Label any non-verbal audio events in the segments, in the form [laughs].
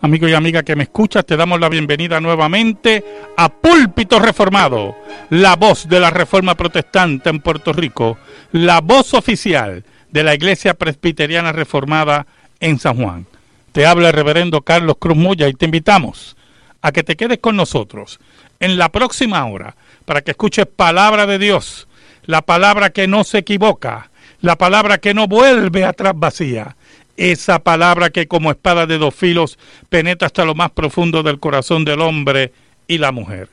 Amigo y amiga que me escuchas, te damos la bienvenida nuevamente a Púlpito Reformado, la voz de la Reforma Protestante en Puerto Rico, la voz oficial de la Iglesia Presbiteriana Reformada en San Juan. Te habla el reverendo Carlos Cruz Moya y te invitamos a que te quedes con nosotros en la próxima hora para que escuches palabra de Dios, la palabra que no se equivoca, la palabra que no vuelve atrás vacía esa palabra que como espada de dos filos penetra hasta lo más profundo del corazón del hombre y la mujer.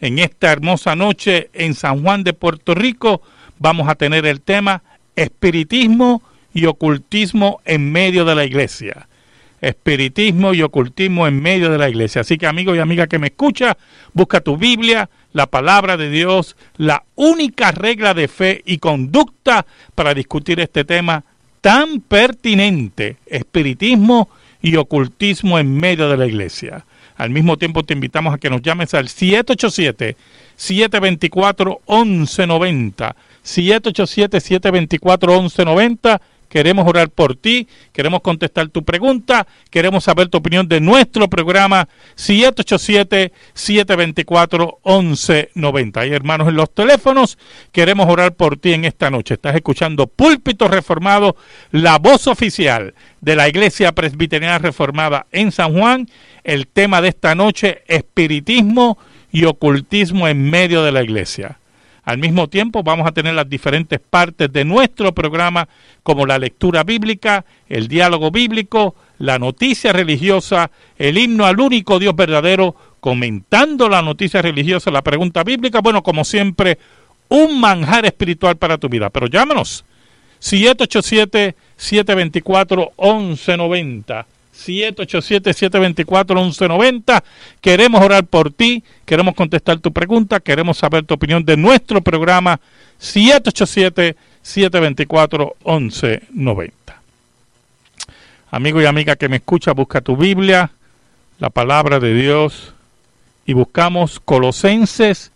En esta hermosa noche en San Juan de Puerto Rico vamos a tener el tema espiritismo y ocultismo en medio de la iglesia. Espiritismo y ocultismo en medio de la iglesia. Así que amigo y amiga que me escucha, busca tu Biblia, la palabra de Dios, la única regla de fe y conducta para discutir este tema tan pertinente, espiritismo y ocultismo en medio de la iglesia. Al mismo tiempo te invitamos a que nos llames al 787-724-1190. 787-724-1190 queremos orar por ti, queremos contestar tu pregunta, queremos saber tu opinión de nuestro programa 787-724-1190. Hay hermanos en los teléfonos, queremos orar por ti en esta noche. Estás escuchando Púlpito Reformado, la voz oficial de la Iglesia Presbiteriana Reformada en San Juan. El tema de esta noche, espiritismo y ocultismo en medio de la iglesia. Al mismo tiempo vamos a tener las diferentes partes de nuestro programa como la lectura bíblica, el diálogo bíblico, la noticia religiosa, el himno al único Dios verdadero, comentando la noticia religiosa, la pregunta bíblica, bueno, como siempre, un manjar espiritual para tu vida. Pero llámanos 787 724 1190 787-724-1190. Queremos orar por ti, queremos contestar tu pregunta, queremos saber tu opinión de nuestro programa 787-724-1190. Amigo y amiga que me escucha, busca tu Biblia, la palabra de Dios, y buscamos Colosenses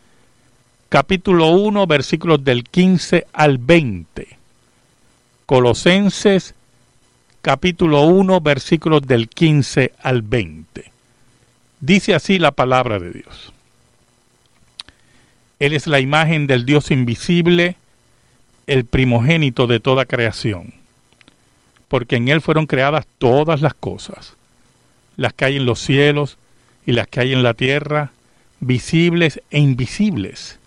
capítulo 1, versículos del 15 al 20. Colosenses capítulo 1, versículos del 15 al 20. Dice así la palabra de Dios. Él es la imagen del Dios invisible, el primogénito de toda creación, porque en Él fueron creadas todas las cosas, las que hay en los cielos y las que hay en la tierra, visibles e invisibles,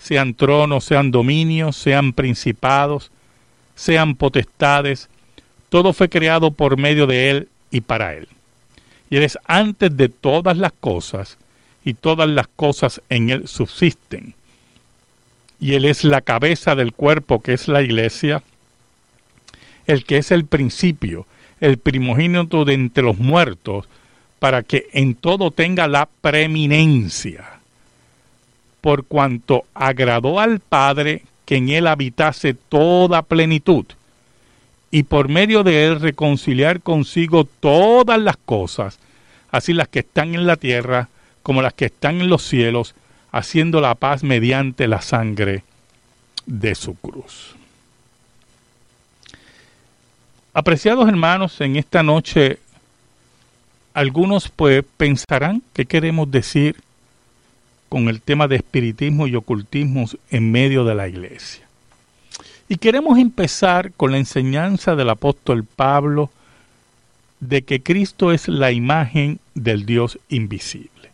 sean tronos, sean dominios, sean principados, sean potestades, todo fue creado por medio de Él y para Él. Y Él es antes de todas las cosas, y todas las cosas en Él subsisten. Y Él es la cabeza del cuerpo que es la iglesia, el que es el principio, el primogénito de entre los muertos, para que en todo tenga la preeminencia, por cuanto agradó al Padre que en él habitase toda plenitud, y por medio de él reconciliar consigo todas las cosas, así las que están en la tierra como las que están en los cielos, haciendo la paz mediante la sangre de su cruz. Apreciados hermanos, en esta noche algunos pues pensarán qué queremos decir con el tema de espiritismo y ocultismo en medio de la iglesia. Y queremos empezar con la enseñanza del apóstol Pablo de que Cristo es la imagen del Dios invisible.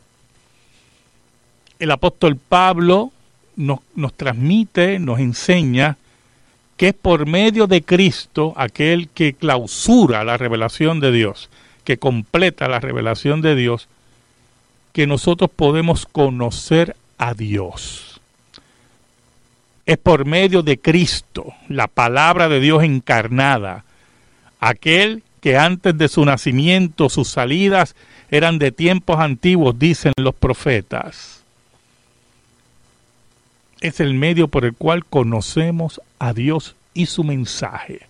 El apóstol Pablo nos, transmite, nos enseña que es por medio de Cristo, aquel que clausura la revelación de Dios, que completa la revelación de Dios, que nosotros podemos conocer a Dios es por medio de Cristo, la palabra de Dios encarnada, aquel que antes de su nacimiento sus salidas eran de tiempos antiguos, dicen los profetas. Es el medio por el cual conocemos a Dios y su mensaje.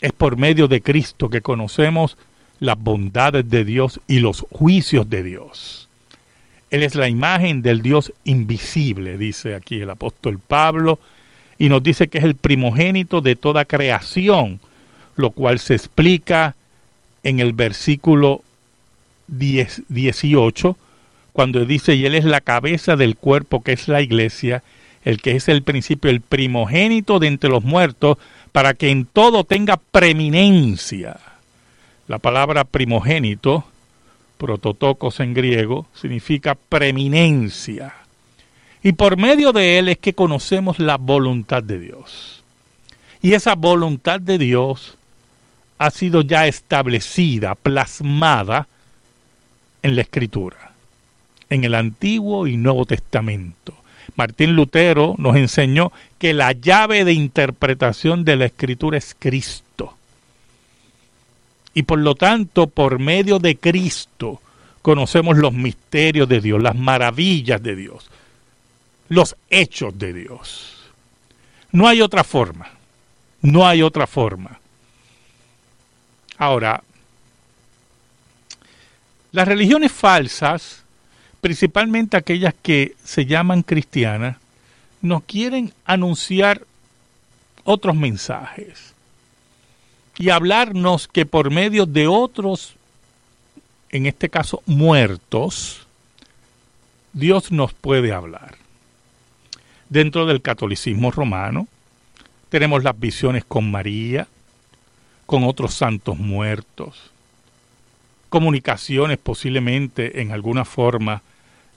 Es por medio de Cristo que conocemos las bondades de Dios y los juicios de Dios. Él es la imagen del Dios invisible, dice aquí el apóstol Pablo, y nos dice que es el primogénito de toda creación, lo cual se explica en el versículo 18, cuando dice, y Él es la cabeza del cuerpo que es la iglesia, el que es el principio, el primogénito de entre los muertos, para que en todo tenga preeminencia. La palabra primogénito, prototocos en griego, significa preeminencia. Y por medio de él es que conocemos la voluntad de Dios. Y esa voluntad de Dios ha sido ya establecida, plasmada en la Escritura, en el Antiguo y Nuevo Testamento. Martín Lutero nos enseñó que la llave de interpretación de la Escritura es Cristo. Y por lo tanto, por medio de Cristo, conocemos los misterios de Dios, las maravillas de Dios, los hechos de Dios. No hay otra forma, no hay otra forma. Ahora, las religiones falsas, principalmente aquellas que se llaman cristianas, nos quieren anunciar otros mensajes y hablarnos que por medio de otros, en este caso muertos, Dios nos puede hablar. Dentro del catolicismo romano tenemos las visiones con María, con otros santos muertos, comunicaciones posiblemente en alguna forma,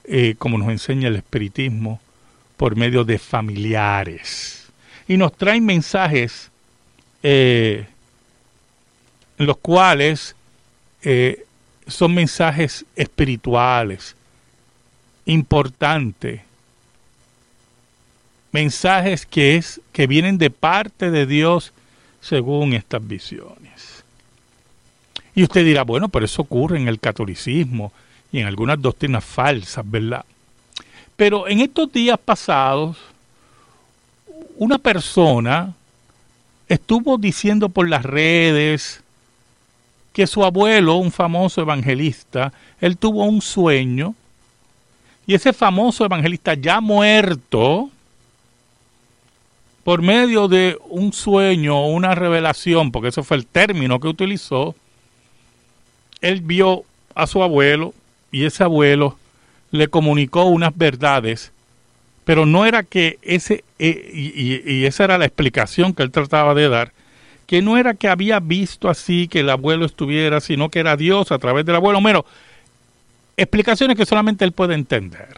eh, como nos enseña el espiritismo, por medio de familiares. Y nos traen mensajes eh, los cuales eh, son mensajes espirituales, importantes, mensajes que, es, que vienen de parte de Dios según estas visiones. Y usted dirá, bueno, pero eso ocurre en el catolicismo y en algunas doctrinas falsas, ¿verdad? Pero en estos días pasados, una persona estuvo diciendo por las redes que su abuelo, un famoso evangelista, él tuvo un sueño y ese famoso evangelista ya muerto, por medio de un sueño o una revelación, porque ese fue el término que utilizó, él vio a su abuelo y ese abuelo le comunicó unas verdades, pero no era que ese, eh, y, esa era la explicación que él trataba de dar, que no era que había visto así que el abuelo estuviera, sino que era Dios a través del abuelo. Bueno, explicaciones que solamente él puede entender.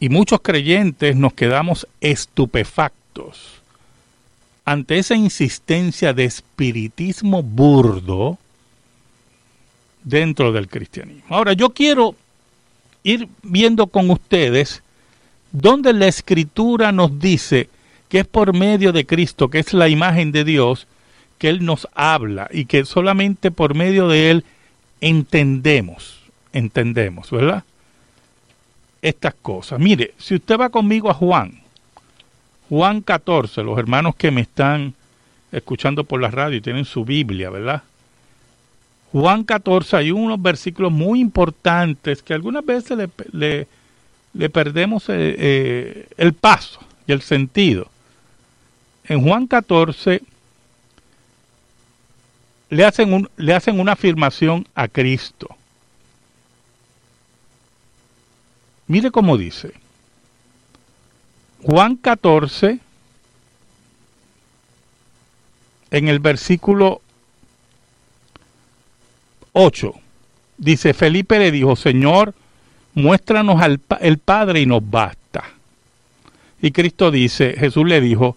Y muchos creyentes nos quedamos estupefactos ante esa insistencia de espiritismo burdo dentro del cristianismo. Ahora, yo quiero ir viendo con ustedes donde la escritura nos dice que es por medio de Cristo, que es la imagen de Dios, que Él nos habla y que solamente por medio de Él entendemos, entendemos, ¿verdad? Estas cosas. Mire, si usted va conmigo a Juan, Juan 14, los hermanos que me están escuchando por la radio y tienen su Biblia, ¿verdad? Juan 14 hay unos versículos muy importantes que algunas veces le, perdemos eh, eh, el paso y el sentido. En Juan 14 le hacen, un, le hacen una afirmación a Cristo. Mire cómo dice. Juan 14, en el versículo 8, dice, Felipe le dijo, Señor, muéstranos al el Padre y nos basta. Y Cristo dice, Jesús le dijo,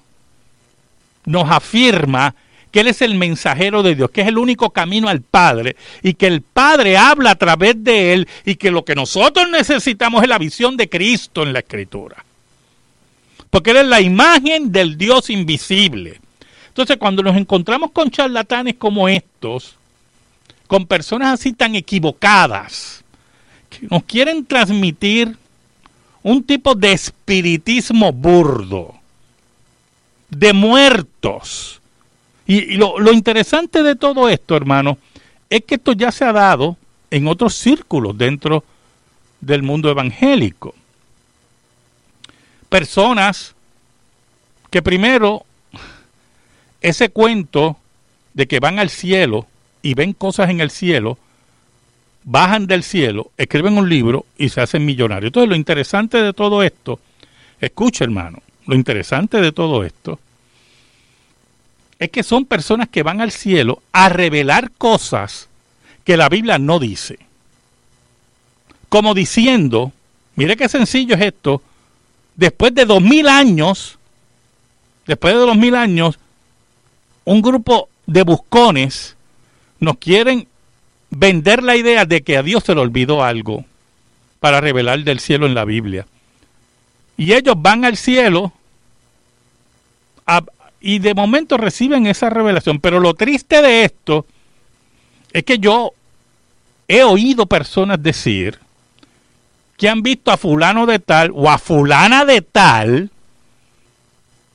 nos afirma que Él es el mensajero de Dios, que es el único camino al Padre y que el Padre habla a través de Él y que lo que nosotros necesitamos es la visión de Cristo en la Escritura. Porque Él es la imagen del Dios invisible. Entonces cuando nos encontramos con charlatanes como estos, con personas así tan equivocadas, que nos quieren transmitir un tipo de espiritismo burdo, de muertos, y, lo, lo interesante de todo esto, hermano, es que esto ya se ha dado en otros círculos dentro del mundo evangélico. Personas que primero ese cuento de que van al cielo y ven cosas en el cielo, bajan del cielo, escriben un libro y se hacen millonarios. Entonces lo interesante de todo esto, escucha hermano, lo interesante de todo esto es que son personas que van al cielo a revelar cosas que la Biblia no dice. Como diciendo, mire qué sencillo es esto, después de dos mil años, después de dos mil años, un grupo de buscones nos quieren vender la idea de que a Dios se le olvidó algo para revelar del cielo en la Biblia. Y ellos van al cielo y de momento reciben esa revelación. Pero lo triste de esto es que yo he oído personas decir que han visto a fulano de tal o a fulana de tal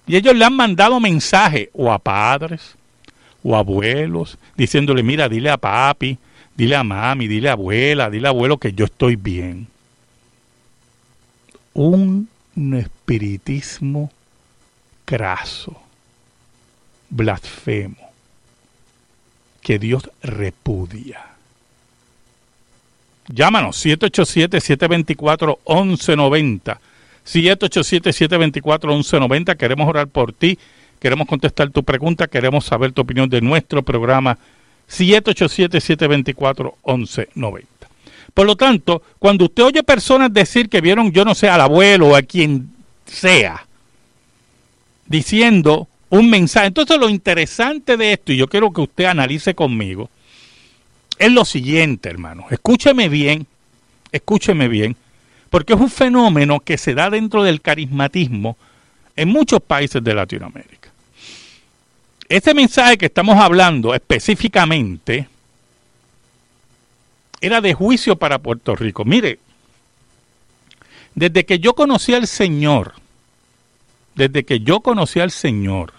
y ellos le han mandado mensaje o a padres o abuelos diciéndole, mira, dile a papi, dile a mami, dile a abuela, dile a abuelo que yo estoy bien. Un espiritismo craso blasfemo que Dios repudia. Llámanos 787-724-1190. 787-724-1190. Queremos orar por ti. Queremos contestar tu pregunta. Queremos saber tu opinión de nuestro programa 787-724-1190. Por lo tanto, cuando usted oye personas decir que vieron, yo no sé, al abuelo o a quien sea, diciendo un mensaje. Entonces lo interesante de esto, y yo quiero que usted analice conmigo, es lo siguiente, hermano. Escúcheme bien, escúcheme bien, porque es un fenómeno que se da dentro del carismatismo en muchos países de Latinoamérica. Este mensaje que estamos hablando específicamente era de juicio para Puerto Rico. Mire, desde que yo conocí al Señor, desde que yo conocí al Señor,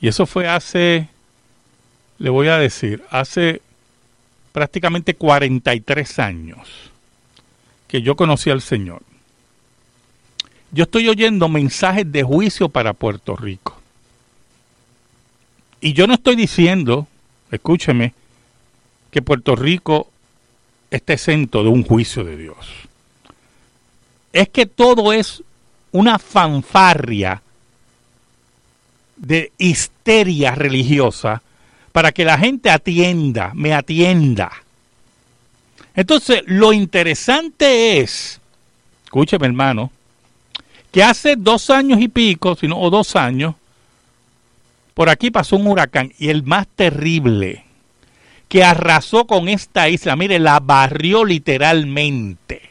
y eso fue hace, le voy a decir, hace prácticamente 43 años que yo conocí al Señor. Yo estoy oyendo mensajes de juicio para Puerto Rico. Y yo no estoy diciendo, escúcheme, que Puerto Rico esté exento de un juicio de Dios. Es que todo es una fanfarria de histeria religiosa para que la gente atienda, me atienda. Entonces, lo interesante es, escúcheme hermano, que hace dos años y pico, o dos años, por aquí pasó un huracán y el más terrible, que arrasó con esta isla, mire, la barrió literalmente.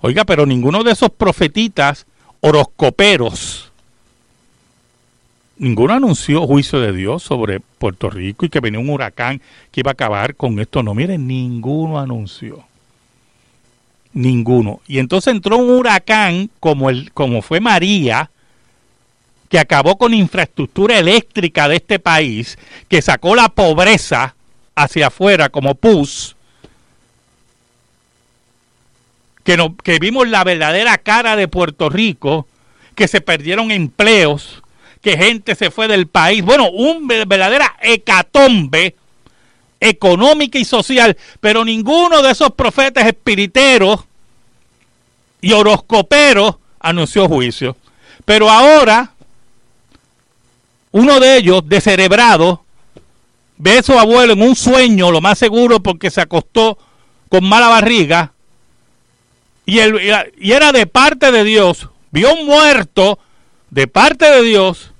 Oiga, pero ninguno de esos profetitas horoscoperos ninguno anunció juicio de Dios sobre Puerto Rico y que venía un huracán que iba a acabar con esto. No, miren, ninguno anunció. Ninguno. Y entonces entró un huracán como, el, como fue María, que acabó con infraestructura eléctrica de este país, que sacó la pobreza hacia afuera como pus, que, no, que vimos la verdadera cara de Puerto Rico, que se perdieron empleos, que gente se fue del país. Bueno, un verdadera hecatombe económica y social, pero ninguno de esos profetas espiriteros y horoscoperos anunció juicio. Pero ahora uno de ellos, descerebrado, ve a su abuelo en un sueño, lo más seguro porque se acostó con mala barriga, y, y era de parte de Dios, vio un muerto de parte de Dios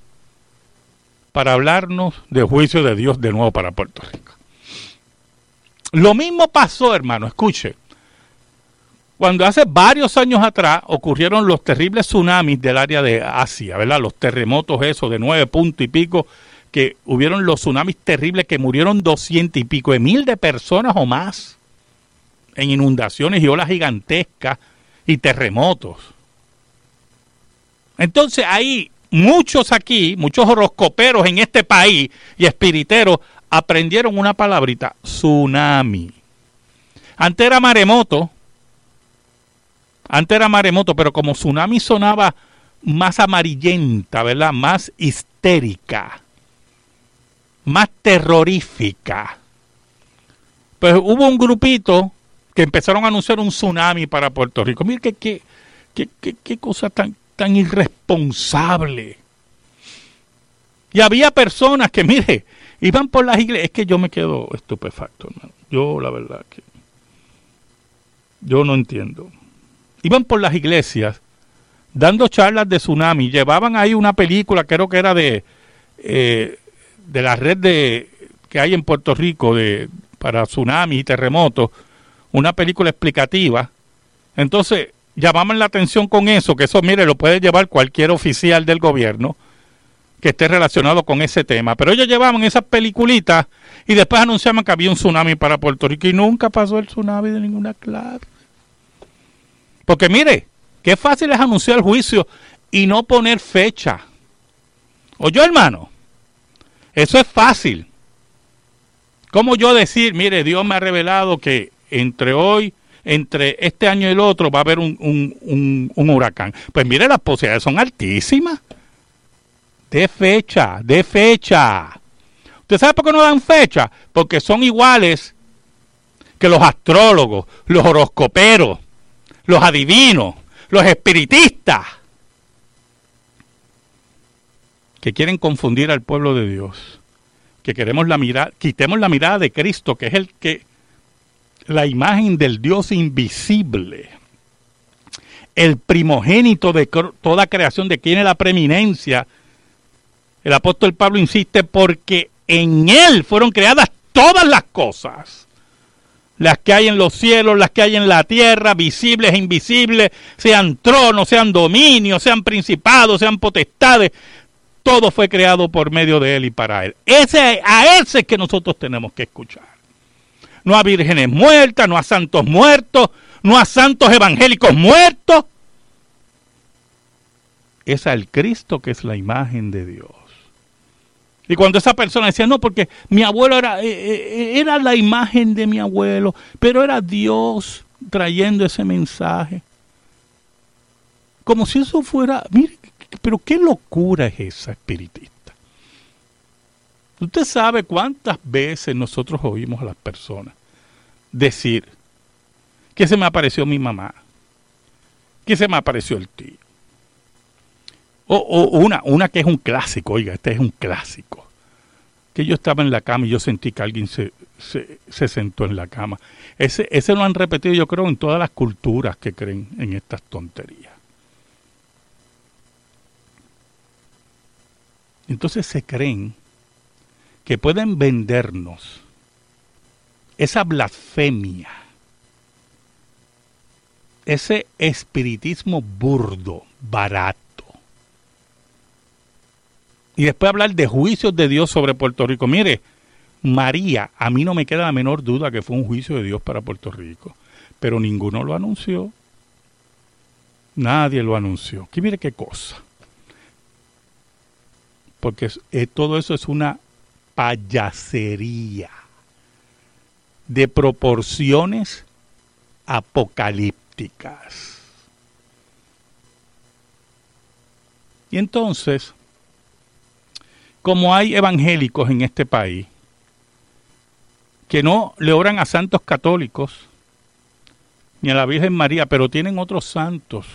para hablarnos del juicio de Dios de nuevo para Puerto Rico. Lo mismo pasó, hermano, escuche. Cuando hace varios años atrás ocurrieron los terribles tsunamis del área de Asia, ¿verdad? Los terremotos esos de nueve puntos y pico, que hubieron los tsunamis terribles que murieron doscientos y pico de mil de personas o más en inundaciones y olas gigantescas y terremotos. Entonces ahí muchos aquí, muchos horoscoperos en este país y espiriteros aprendieron una palabrita, tsunami. Antes era maremoto, antes era maremoto, pero como tsunami sonaba más amarillenta, ¿verdad? Más histérica, más terrorífica. Pues hubo un grupito que empezaron a anunciar un tsunami para Puerto Rico. Mire qué, cosa tan, tan irresponsable. Y había personas que, mire, iban por las iglesias. Es que yo me quedo estupefacto, hermano. Yo, la verdad, que. Yo no entiendo. Iban por las iglesias dando charlas de tsunami. Llevaban ahí una película, creo que era de. Eh, de la red de que hay en Puerto Rico de para tsunamis y terremotos, una película explicativa. Entonces, llamaban la atención con eso, que eso, mire, lo puede llevar cualquier oficial del gobierno que esté relacionado con ese tema. Pero ellos llevaban esas peliculitas y después anunciaban que había un tsunami para Puerto Rico y nunca pasó el tsunami de ninguna clase. Porque mire, qué fácil es anunciar el juicio y no poner fecha. Oye, hermano, eso es fácil. ¿Cómo yo decir, mire, Dios me ha revelado que entre hoy entre este año y el otro va a haber un, un, huracán. Pues mire, las posibilidades son altísimas. De fecha, de fecha. ¿Usted sabe por qué no dan fecha? Porque son iguales que los astrólogos, los horoscoperos, los adivinos, los espiritistas, que quieren confundir al pueblo de Dios, que queremos la mirada, quitemos la mirada de Cristo, que es el que la imagen del Dios invisible, el primogénito de toda creación, de quien es la preeminencia. El apóstol Pablo insiste porque en Él fueron creadas todas las cosas, las que hay en los cielos, las que hay en la tierra, visibles e invisibles, sean tronos, sean dominios, sean principados, sean potestades, todo fue creado por medio de Él y para Él. Ese, a ese es que nosotros tenemos que escuchar no a vírgenes muertas, no a santos muertos, no a santos evangélicos muertos. Es al Cristo que es la imagen de Dios. Y cuando esa persona decía, no, porque mi abuelo era, eh, eh, era la imagen de mi abuelo, pero era Dios trayendo ese mensaje. Como si eso fuera, mire, pero qué locura es esa espiritista. Usted sabe cuántas veces nosotros oímos a las personas decir que se me apareció mi mamá, que se me apareció el tío. O, una, una que es un clásico, oiga, este es un clásico. Que yo estaba en la cama y yo sentí que alguien se, se, sentó en la cama. Ese, ese lo han repetido yo creo en todas las culturas que creen en estas tonterías. Entonces se creen que pueden vendernos esa blasfemia, ese espiritismo burdo, barato. Y después hablar de juicios de Dios sobre Puerto Rico. Mire, María, a mí no me queda la menor duda que fue un juicio de Dios para Puerto Rico, pero ninguno lo anunció. Nadie lo anunció. Que mire qué cosa. Porque eh, todo eso es una payasería de proporciones apocalípticas. Y entonces, como hay evangélicos en este país que no le oran a santos católicos ni a la Virgen María, pero tienen otros santos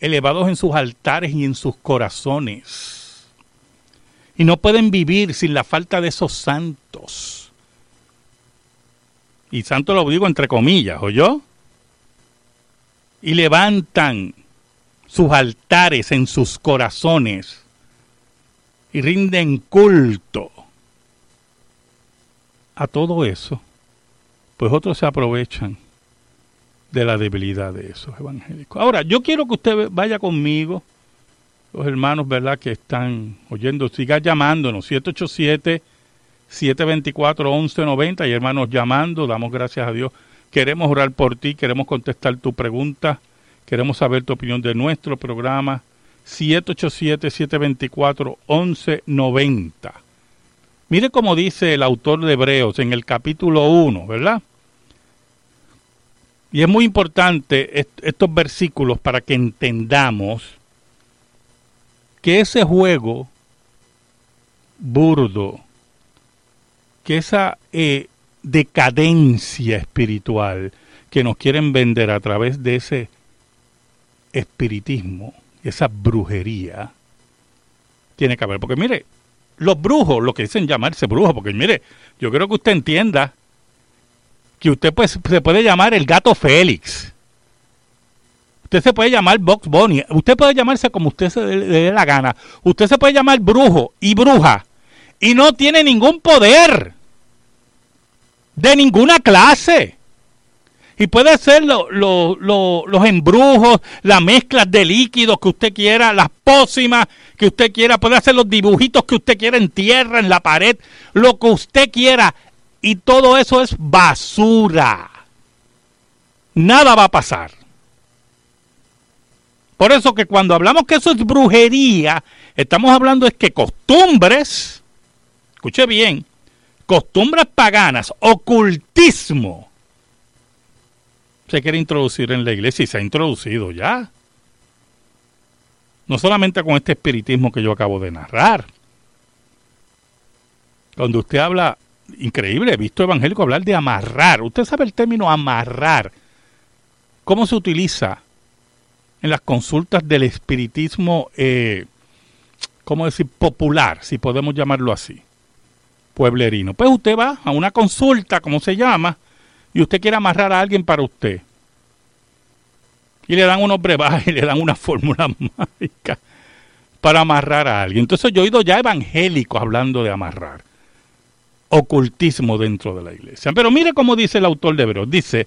elevados en sus altares y en sus corazones y no pueden vivir sin la falta de esos santos. Y santo lo digo entre comillas, yo Y levantan sus altares en sus corazones y rinden culto a todo eso, pues otros se aprovechan de la debilidad de esos evangélicos. Ahora, yo quiero que usted vaya conmigo, los hermanos, ¿verdad?, que están oyendo, siga llamándonos, 787 724 1190 y hermanos llamando, damos gracias a Dios. Queremos orar por ti, queremos contestar tu pregunta, queremos saber tu opinión de nuestro programa 787 724 1190. Mire cómo dice el autor de Hebreos en el capítulo 1, ¿verdad? Y es muy importante estos versículos para que entendamos que ese juego burdo, que esa eh, decadencia espiritual que nos quieren vender a través de ese espiritismo, esa brujería, tiene que haber. Porque mire, los brujos, lo que dicen llamarse brujos, porque mire, yo creo que usted entienda que usted pues, se puede llamar el gato Félix. Usted se puede llamar Box Bunny. Usted puede llamarse como usted se le dé la gana. Usted se puede llamar brujo y bruja. Y no tiene ningún poder. De ninguna clase. Y puede ser los embrujos, las mezclas de líquidos que usted quiera, las pócimas que usted quiera, puede hacer los dibujitos que usted quiera en tierra, en la pared, lo que usted quiera. Y todo eso es basura. Nada va a pasar. Por eso que cuando hablamos que eso es brujería, estamos hablando es que costumbres, escuche bien, costumbres paganas, ocultismo, se quiere introducir en la iglesia y se ha introducido ya. No solamente con este espiritismo que yo acabo de narrar. Cuando usted habla, increíble, he visto evangélico hablar de amarrar. Usted sabe el término amarrar. ¿Cómo se utiliza en las consultas del espiritismo, eh, cómo decir, popular, si podemos llamarlo así, pueblerino? Pues usted va a una consulta, como se llama, y usted quiere amarrar a alguien para usted. Y le dan unos brebajes [laughs] le dan una fórmula [laughs] mágica para amarrar a alguien. Entonces yo he oído ya evangélicos hablando de amarrar. Ocultismo dentro de la iglesia. Pero mire cómo dice el autor de Hebreos. Dice,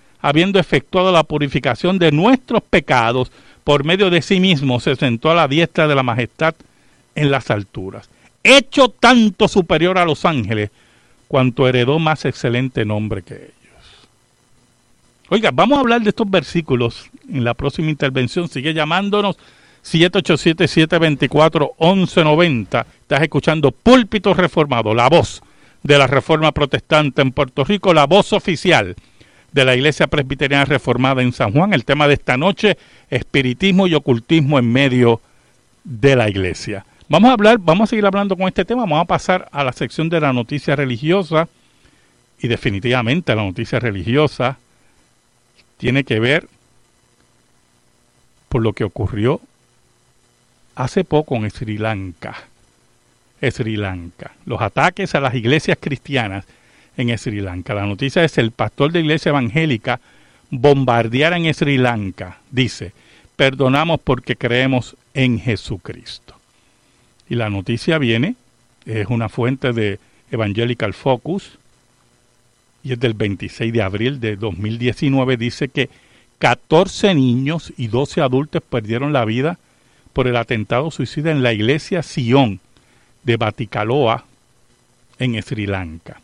habiendo efectuado la purificación de nuestros pecados, por medio de sí mismo se sentó a la diestra de la majestad en las alturas, hecho tanto superior a los ángeles, cuanto heredó más excelente nombre que ellos. Oiga, vamos a hablar de estos versículos en la próxima intervención. Sigue llamándonos 787-724-1190. Estás escuchando Púlpito Reformado, la voz de la Reforma Protestante en Puerto Rico, la voz oficial de la Iglesia Presbiteriana Reformada en San Juan. El tema de esta noche, espiritismo y ocultismo en medio de la Iglesia. Vamos a hablar, vamos a seguir hablando con este tema. Vamos a pasar a la sección de la noticia religiosa y definitivamente la noticia religiosa tiene que ver por lo que ocurrió hace poco en Sri Lanka. Sri Lanka. Los ataques a las iglesias cristianas en Sri Lanka. La noticia es el pastor de iglesia evangélica bombardeara en Sri Lanka. Dice, perdonamos porque creemos en Jesucristo. Y la noticia viene, es una fuente de Evangelical Focus, y es del 26 de abril de 2019, dice que 14 niños y 12 adultos perdieron la vida por el atentado suicida en la iglesia Sion de Baticaloa, en Sri Lanka.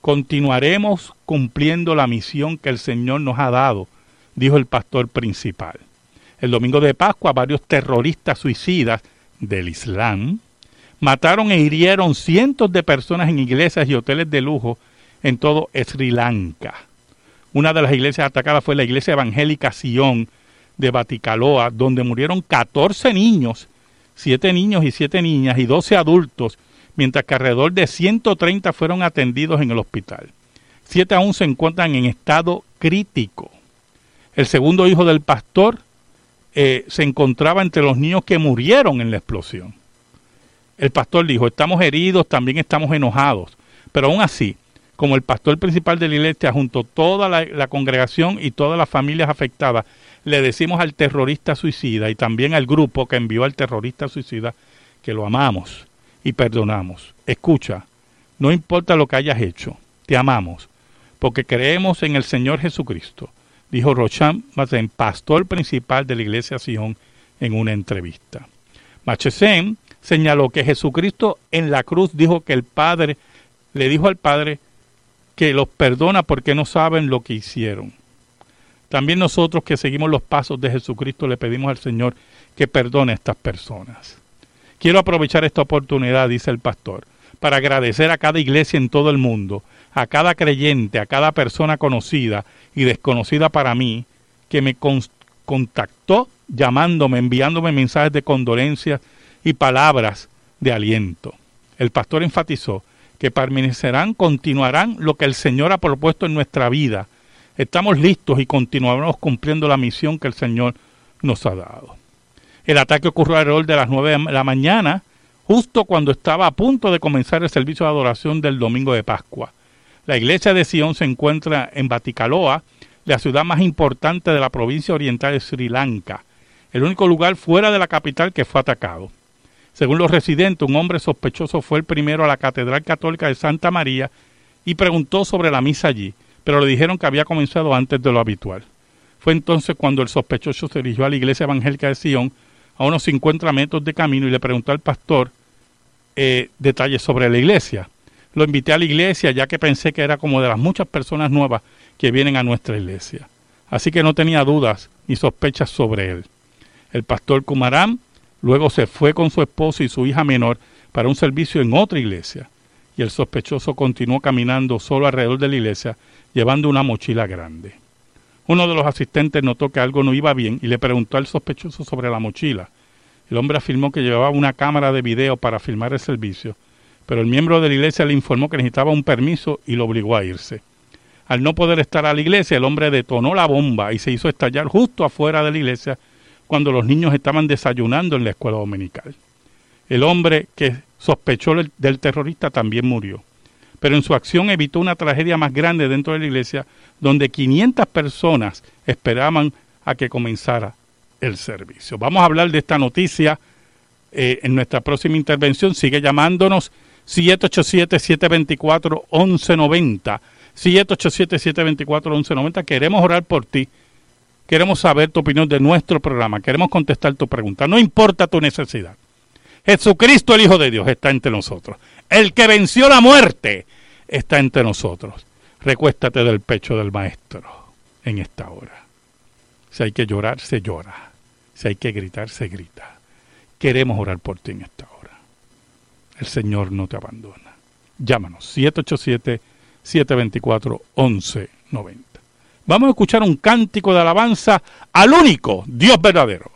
Continuaremos cumpliendo la misión que el Señor nos ha dado, dijo el pastor principal. El domingo de Pascua varios terroristas suicidas del Islam Mataron e hirieron cientos de personas en iglesias y hoteles de lujo en todo Sri Lanka. Una de las iglesias atacadas fue la iglesia evangélica Sion de Baticaloa, donde murieron 14 niños, 7 niños y 7 niñas y 12 adultos, mientras que alrededor de 130 fueron atendidos en el hospital. Siete aún se encuentran en estado crítico. El segundo hijo del pastor eh, se encontraba entre los niños que murieron en la explosión. El pastor dijo, estamos heridos, también estamos enojados, pero aún así, como el pastor principal de la iglesia, junto a toda la, la congregación y todas las familias afectadas, le decimos al terrorista suicida y también al grupo que envió al terrorista suicida que lo amamos y perdonamos. Escucha, no importa lo que hayas hecho, te amamos, porque creemos en el Señor Jesucristo dijo Rochan Mazen, pastor principal de la iglesia Sion, en una entrevista. Machesen señaló que Jesucristo en la cruz dijo que el Padre le dijo al Padre que los perdona porque no saben lo que hicieron. También nosotros que seguimos los pasos de Jesucristo le pedimos al Señor que perdone a estas personas. Quiero aprovechar esta oportunidad, dice el pastor, para agradecer a cada iglesia en todo el mundo a cada creyente, a cada persona conocida y desconocida para mí, que me contactó llamándome, enviándome mensajes de condolencia y palabras de aliento. El pastor enfatizó que permanecerán, continuarán lo que el Señor ha propuesto en nuestra vida. Estamos listos y continuaremos cumpliendo la misión que el Señor nos ha dado. El ataque ocurrió alrededor de las nueve de la mañana, justo cuando estaba a punto de comenzar el servicio de adoración del domingo de Pascua. La iglesia de Sion se encuentra en Baticaloa, la ciudad más importante de la provincia oriental de Sri Lanka, el único lugar fuera de la capital que fue atacado. Según los residentes, un hombre sospechoso fue el primero a la Catedral Católica de Santa María y preguntó sobre la misa allí, pero le dijeron que había comenzado antes de lo habitual. Fue entonces cuando el sospechoso se dirigió a la iglesia evangélica de Sion, a unos 50 metros de camino, y le preguntó al pastor eh, detalles sobre la iglesia lo invité a la iglesia ya que pensé que era como de las muchas personas nuevas que vienen a nuestra iglesia. Así que no tenía dudas ni sospechas sobre él. El pastor Kumaram luego se fue con su esposo y su hija menor para un servicio en otra iglesia, y el sospechoso continuó caminando solo alrededor de la iglesia llevando una mochila grande. Uno de los asistentes notó que algo no iba bien y le preguntó al sospechoso sobre la mochila. El hombre afirmó que llevaba una cámara de video para filmar el servicio pero el miembro de la iglesia le informó que necesitaba un permiso y lo obligó a irse. Al no poder estar a la iglesia, el hombre detonó la bomba y se hizo estallar justo afuera de la iglesia cuando los niños estaban desayunando en la escuela dominical. El hombre que sospechó del terrorista también murió, pero en su acción evitó una tragedia más grande dentro de la iglesia donde 500 personas esperaban a que comenzara el servicio. Vamos a hablar de esta noticia eh, en nuestra próxima intervención. Sigue llamándonos 787-724-1190. 787-724-1190. Queremos orar por ti. Queremos saber tu opinión de nuestro programa. Queremos contestar tu pregunta. No importa tu necesidad. Jesucristo, el Hijo de Dios, está entre nosotros. El que venció la muerte está entre nosotros. Recuéstate del pecho del Maestro en esta hora. Si hay que llorar, se llora. Si hay que gritar, se grita. Queremos orar por ti en esta hora el Señor no te abandona. Llámanos 787-724-1190. Vamos a escuchar un cántico de alabanza al único Dios verdadero.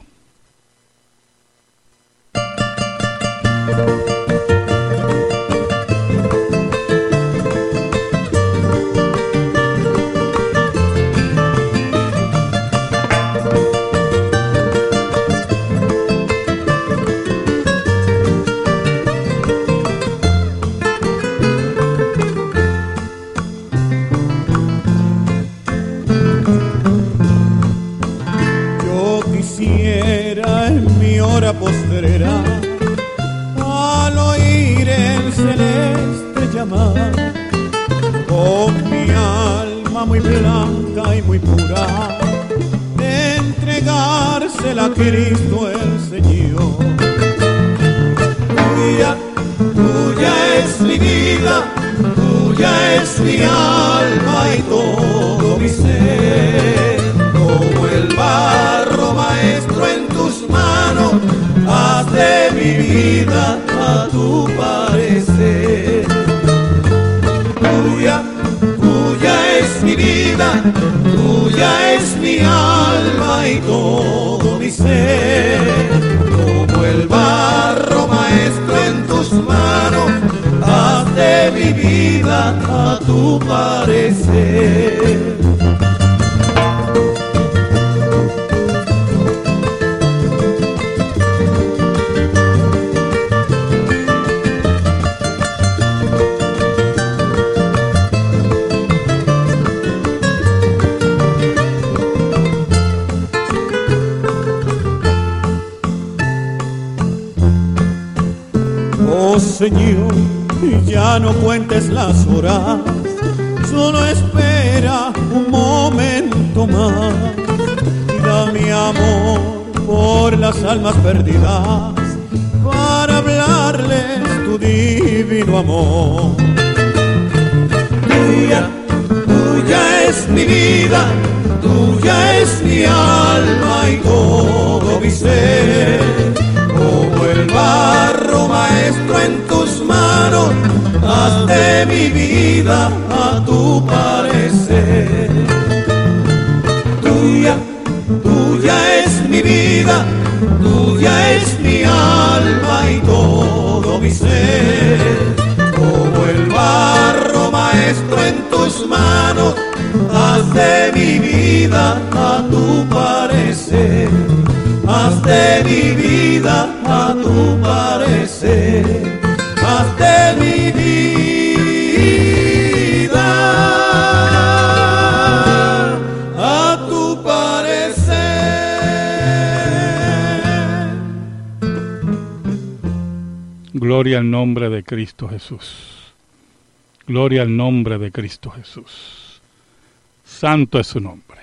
Al oír el celeste llamar con mi alma muy blanca y muy pura de entregársela a Cristo el Señor. Tuya, tuya es mi vida tuya es mi alma y todo mi ser como el mi vida a tu parecer. Tuya, tuya es mi vida, tuya es mi alma y todo mi ser. Como el barro maestro en tus manos, haz de mi vida a tu parecer. Señor, ya no cuentes las horas, solo espera un momento más. Da mi amor por las almas perdidas para hablarles tu divino amor. Tuya, tuya es mi vida, tuya es mi alma y todo mi ser. A tu parecer. Tuya, tuya es mi vida, tuya es mi alma y todo mi ser. Como el barro maestro en tus manos, haz de mi vida a tu parecer. Haz de mi vida a tu parecer. Haz de mi vida Gloria al nombre de Cristo Jesús. Gloria al nombre de Cristo Jesús. Santo es su nombre.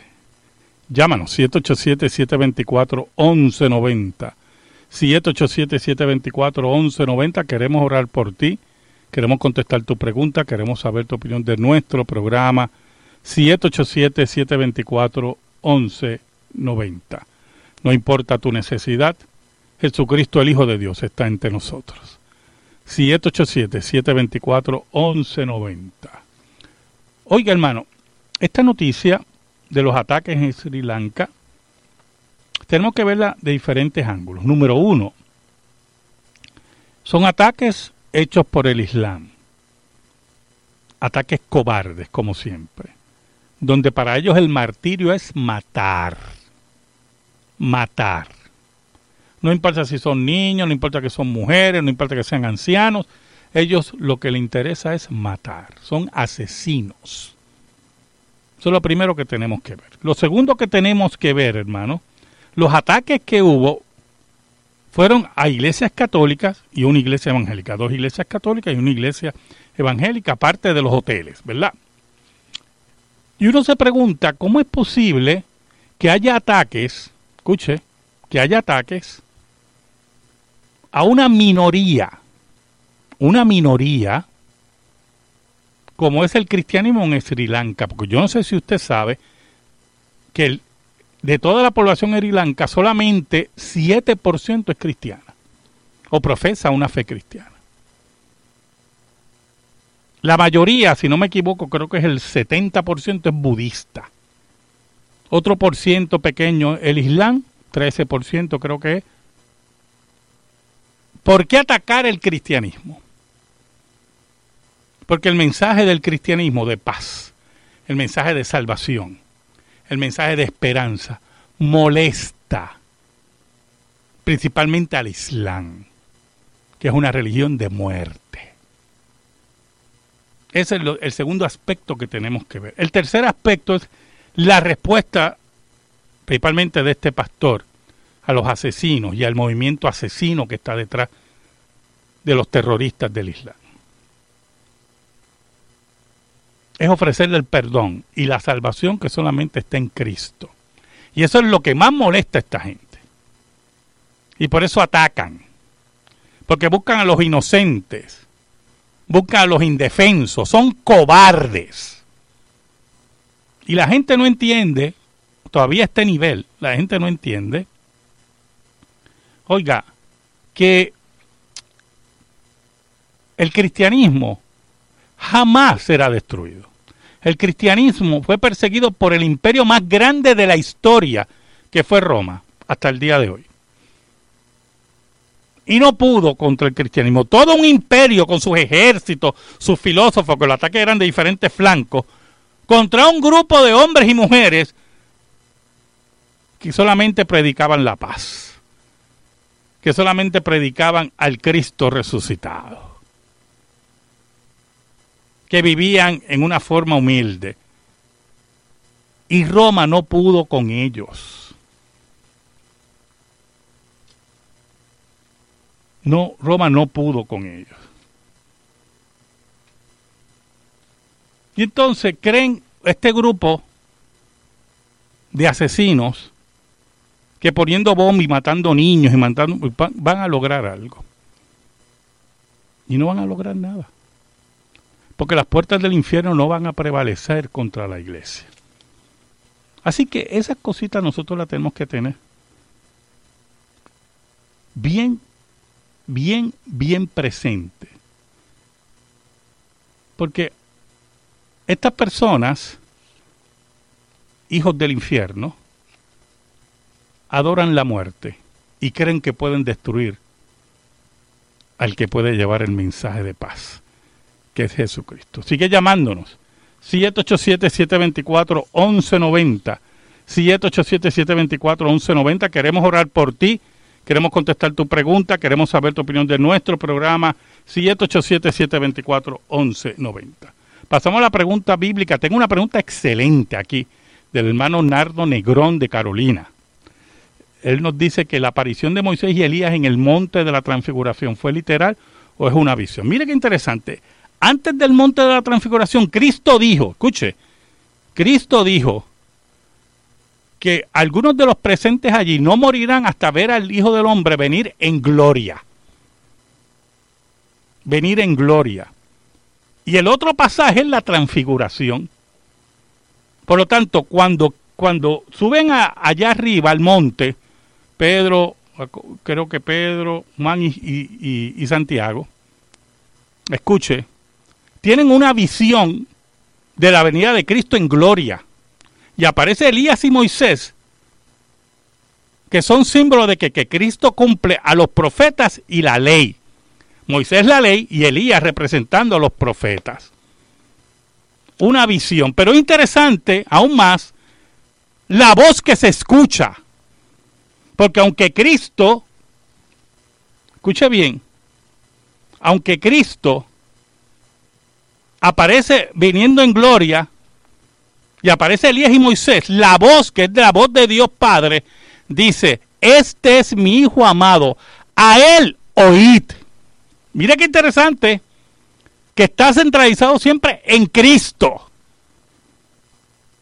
Llámanos 787-724-1190. 787-724-1190. Queremos orar por ti. Queremos contestar tu pregunta. Queremos saber tu opinión de nuestro programa. 787-724-1190. No importa tu necesidad. Jesucristo, el Hijo de Dios, está entre nosotros. 787-724-1190. Oiga, hermano, esta noticia de los ataques en Sri Lanka, tenemos que verla de diferentes ángulos. Número uno, son ataques hechos por el Islam. Ataques cobardes, como siempre. Donde para ellos el martirio es matar. Matar. No importa si son niños, no importa que son mujeres, no importa que sean ancianos. Ellos lo que les interesa es matar. Son asesinos. Eso es lo primero que tenemos que ver. Lo segundo que tenemos que ver, hermano, los ataques que hubo fueron a iglesias católicas y una iglesia evangélica, dos iglesias católicas y una iglesia evangélica, aparte de los hoteles, ¿verdad? Y uno se pregunta, ¿cómo es posible que haya ataques, escuche, que haya ataques a una minoría, una minoría como es el cristianismo en Sri Lanka, porque yo no sé si usted sabe que el, de toda la población en Sri Lanka solamente 7% es cristiana o profesa una fe cristiana. La mayoría, si no me equivoco, creo que es el 70% es budista. Otro por ciento pequeño el Islam, 13% creo que es. ¿Por qué atacar el cristianismo? Porque el mensaje del cristianismo de paz, el mensaje de salvación, el mensaje de esperanza, molesta principalmente al Islam, que es una religión de muerte. Ese es el segundo aspecto que tenemos que ver. El tercer aspecto es la respuesta principalmente de este pastor a los asesinos y al movimiento asesino que está detrás de los terroristas del Islam. es ofrecerle el perdón y la salvación que solamente está en Cristo. Y eso es lo que más molesta a esta gente. Y por eso atacan. Porque buscan a los inocentes. Buscan a los indefensos. Son cobardes. Y la gente no entiende, todavía a este nivel, la gente no entiende, oiga, que el cristianismo jamás será destruido. El cristianismo fue perseguido por el imperio más grande de la historia, que fue Roma, hasta el día de hoy. Y no pudo contra el cristianismo. Todo un imperio con sus ejércitos, sus filósofos, con los ataques eran de diferentes flancos, contra un grupo de hombres y mujeres que solamente predicaban la paz, que solamente predicaban al Cristo resucitado, que vivían en una forma humilde. Y Roma no pudo con ellos. No, Roma no pudo con ellos. Y entonces creen este grupo de asesinos que poniendo bombas y matando niños y matando van a lograr algo. Y no van a lograr nada. Porque las puertas del infierno no van a prevalecer contra la iglesia. Así que esas cositas nosotros las tenemos que tener bien, bien, bien presente. Porque estas personas, hijos del infierno, adoran la muerte y creen que pueden destruir al que puede llevar el mensaje de paz, que es Jesucristo. Sigue llamándonos. 787-724-1190. 787-724-1190. Queremos orar por ti. Queremos contestar tu pregunta. Queremos saber tu opinión de nuestro programa. 787-724-1190. Pasamos a la pregunta bíblica. Tengo una pregunta excelente aquí del hermano Nardo Negrón de Carolina él nos dice que la aparición de Moisés y Elías en el monte de la transfiguración fue literal o es una visión. Mire qué interesante. Antes del monte de la transfiguración, Cristo dijo, escuche, Cristo dijo que algunos de los presentes allí no morirán hasta ver al Hijo del Hombre venir en gloria. Venir en gloria. Y el otro pasaje es la transfiguración. Por lo tanto, cuando, cuando suben allá arriba al monte, Pedro, creo que Pedro, Juan y, Santiago, escuche, tienen una visión de la venida de Cristo en gloria. Y aparece Elías y Moisés, que son símbolos de que, que, Cristo cumple a los profetas y la ley. Moisés la ley y Elías representando a los profetas. Una visión, pero interesante aún más, la voz que se escucha. Porque aunque Cristo, escuche bien, aunque Cristo aparece viniendo en gloria y aparece Elías y Moisés, la voz que es la voz de Dios Padre, dice, este es mi Hijo amado, a él oíd. Mira qué interesante, que está centralizado siempre en Cristo.